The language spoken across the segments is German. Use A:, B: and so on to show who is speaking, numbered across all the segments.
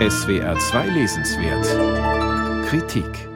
A: SWR 2 Lesenswert Kritik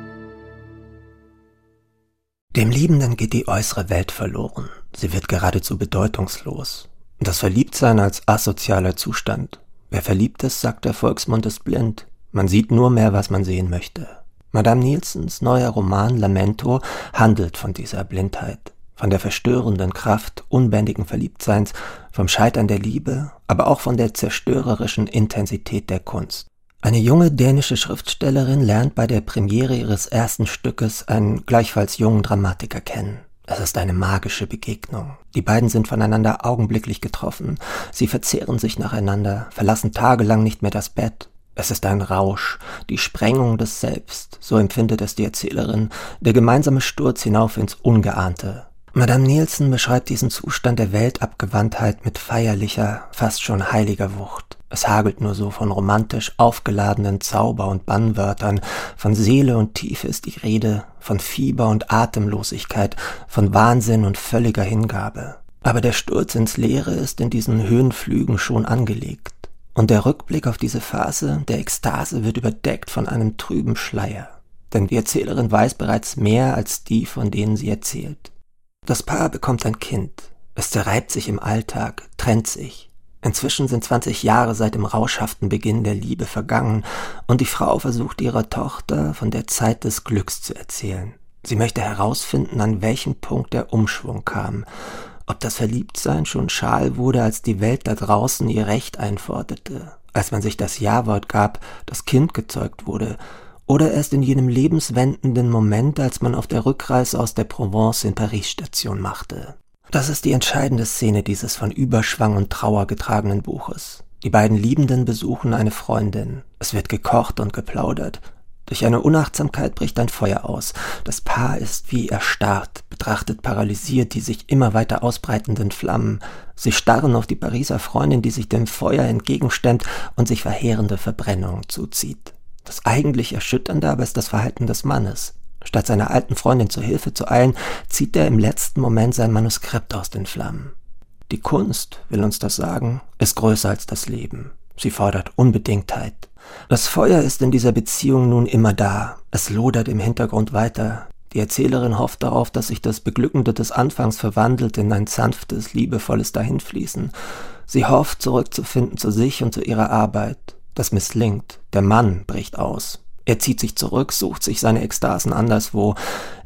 B: Dem Liebenden geht die äußere Welt verloren. Sie wird geradezu bedeutungslos. Das Verliebtsein als asozialer Zustand. Wer verliebt ist, sagt der Volksmund, ist blind. Man sieht nur mehr, was man sehen möchte. Madame Nielsens neuer Roman Lamento handelt von dieser Blindheit von der verstörenden Kraft unbändigen Verliebtseins, vom Scheitern der Liebe, aber auch von der zerstörerischen Intensität der Kunst. Eine junge dänische Schriftstellerin lernt bei der Premiere ihres ersten Stückes einen gleichfalls jungen Dramatiker kennen. Es ist eine magische Begegnung. Die beiden sind voneinander augenblicklich getroffen. Sie verzehren sich nacheinander, verlassen tagelang nicht mehr das Bett. Es ist ein Rausch, die Sprengung des Selbst, so empfindet es die Erzählerin, der gemeinsame Sturz hinauf ins Ungeahnte, Madame Nielsen beschreibt diesen Zustand der Weltabgewandtheit mit feierlicher, fast schon heiliger Wucht. Es hagelt nur so von romantisch aufgeladenen Zauber- und Bannwörtern, von Seele und Tiefe ist die Rede, von Fieber und Atemlosigkeit, von Wahnsinn und völliger Hingabe. Aber der Sturz ins Leere ist in diesen Höhenflügen schon angelegt. Und der Rückblick auf diese Phase der Ekstase wird überdeckt von einem trüben Schleier. Denn die Erzählerin weiß bereits mehr als die, von denen sie erzählt. Das Paar bekommt ein Kind. Es zerreibt sich im Alltag, trennt sich. Inzwischen sind 20 Jahre seit dem rauschhaften Beginn der Liebe vergangen und die Frau versucht ihrer Tochter von der Zeit des Glücks zu erzählen. Sie möchte herausfinden, an welchem Punkt der Umschwung kam, ob das Verliebtsein schon schal wurde, als die Welt da draußen ihr Recht einforderte, als man sich das Ja-Wort gab, das Kind gezeugt wurde, oder erst in jenem lebenswendenden Moment, als man auf der Rückreise aus der Provence in Paris Station machte. Das ist die entscheidende Szene dieses von Überschwang und Trauer getragenen Buches. Die beiden Liebenden besuchen eine Freundin. Es wird gekocht und geplaudert. Durch eine Unachtsamkeit bricht ein Feuer aus. Das Paar ist wie erstarrt, betrachtet paralysiert die sich immer weiter ausbreitenden Flammen. Sie starren auf die Pariser Freundin, die sich dem Feuer entgegenstemmt und sich verheerende Verbrennung zuzieht. Das eigentlich Erschütternde aber ist das Verhalten des Mannes. Statt seiner alten Freundin zur Hilfe zu eilen, zieht er im letzten Moment sein Manuskript aus den Flammen. Die Kunst, will uns das sagen, ist größer als das Leben. Sie fordert Unbedingtheit. Das Feuer ist in dieser Beziehung nun immer da. Es lodert im Hintergrund weiter. Die Erzählerin hofft darauf, dass sich das Beglückende des Anfangs verwandelt in ein sanftes, liebevolles Dahinfließen. Sie hofft, zurückzufinden zu sich und zu ihrer Arbeit. Das misslingt. Der Mann bricht aus. Er zieht sich zurück, sucht sich seine Ekstasen anderswo,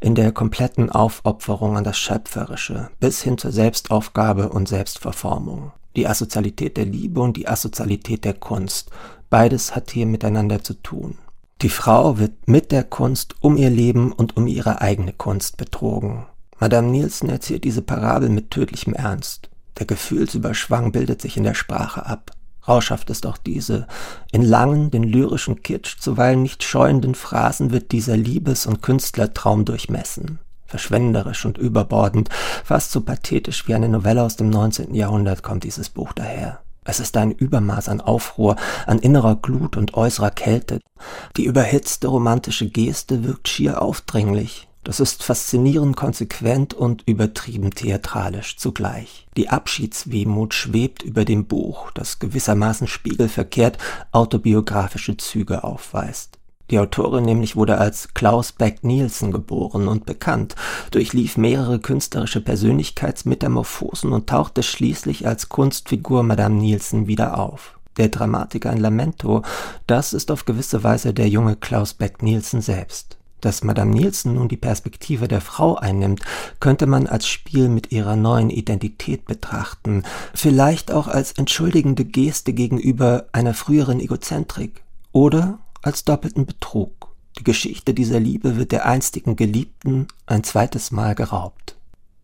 B: in der kompletten Aufopferung an das Schöpferische, bis hin zur Selbstaufgabe und Selbstverformung. Die Asozialität der Liebe und die Asozialität der Kunst. Beides hat hier miteinander zu tun. Die Frau wird mit der Kunst um ihr Leben und um ihre eigene Kunst betrogen. Madame Nielsen erzählt diese Parabel mit tödlichem Ernst. Der Gefühlsüberschwang bildet sich in der Sprache ab. Rauschhaft ist auch diese. In langen, den lyrischen Kitsch zuweilen nicht scheuenden Phrasen wird dieser Liebes- und Künstlertraum durchmessen. Verschwenderisch und überbordend, fast so pathetisch wie eine Novelle aus dem 19. Jahrhundert kommt dieses Buch daher. Es ist ein Übermaß an Aufruhr, an innerer Glut und äußerer Kälte. Die überhitzte romantische Geste wirkt schier aufdringlich, das ist faszinierend konsequent und übertrieben theatralisch zugleich. Die Abschiedswehmut schwebt über dem Buch, das gewissermaßen spiegelverkehrt autobiografische Züge aufweist. Die Autorin nämlich wurde als Klaus Beck Nielsen geboren und bekannt, durchlief mehrere künstlerische Persönlichkeitsmetamorphosen und tauchte schließlich als Kunstfigur Madame Nielsen wieder auf. Der Dramatiker in Lamento, das ist auf gewisse Weise der junge Klaus Beck Nielsen selbst. Dass Madame Nielsen nun die Perspektive der Frau einnimmt, könnte man als Spiel mit ihrer neuen Identität betrachten, vielleicht auch als entschuldigende Geste gegenüber einer früheren Egozentrik oder als doppelten Betrug. Die Geschichte dieser Liebe wird der einstigen Geliebten ein zweites Mal geraubt.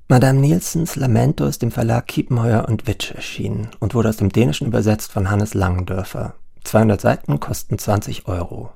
B: Madame Nielsens Lamento ist im Verlag Kiepenheuer und Witsch erschienen und wurde aus dem Dänischen übersetzt von Hannes Langendörfer. 200 Seiten kosten 20 Euro.